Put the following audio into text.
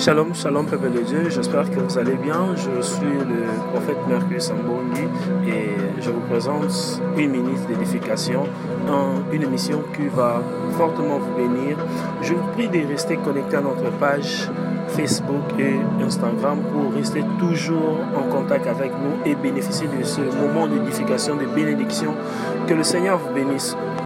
Shalom, shalom peuple de Dieu, j'espère que vous allez bien. Je suis le prophète Mercure Sambongi et je vous présente une minute d'édification, une émission qui va fortement vous bénir. Je vous prie de rester connecté à notre page Facebook et Instagram pour rester toujours en contact avec nous et bénéficier de ce moment d'édification, de bénédiction. Que le Seigneur vous bénisse.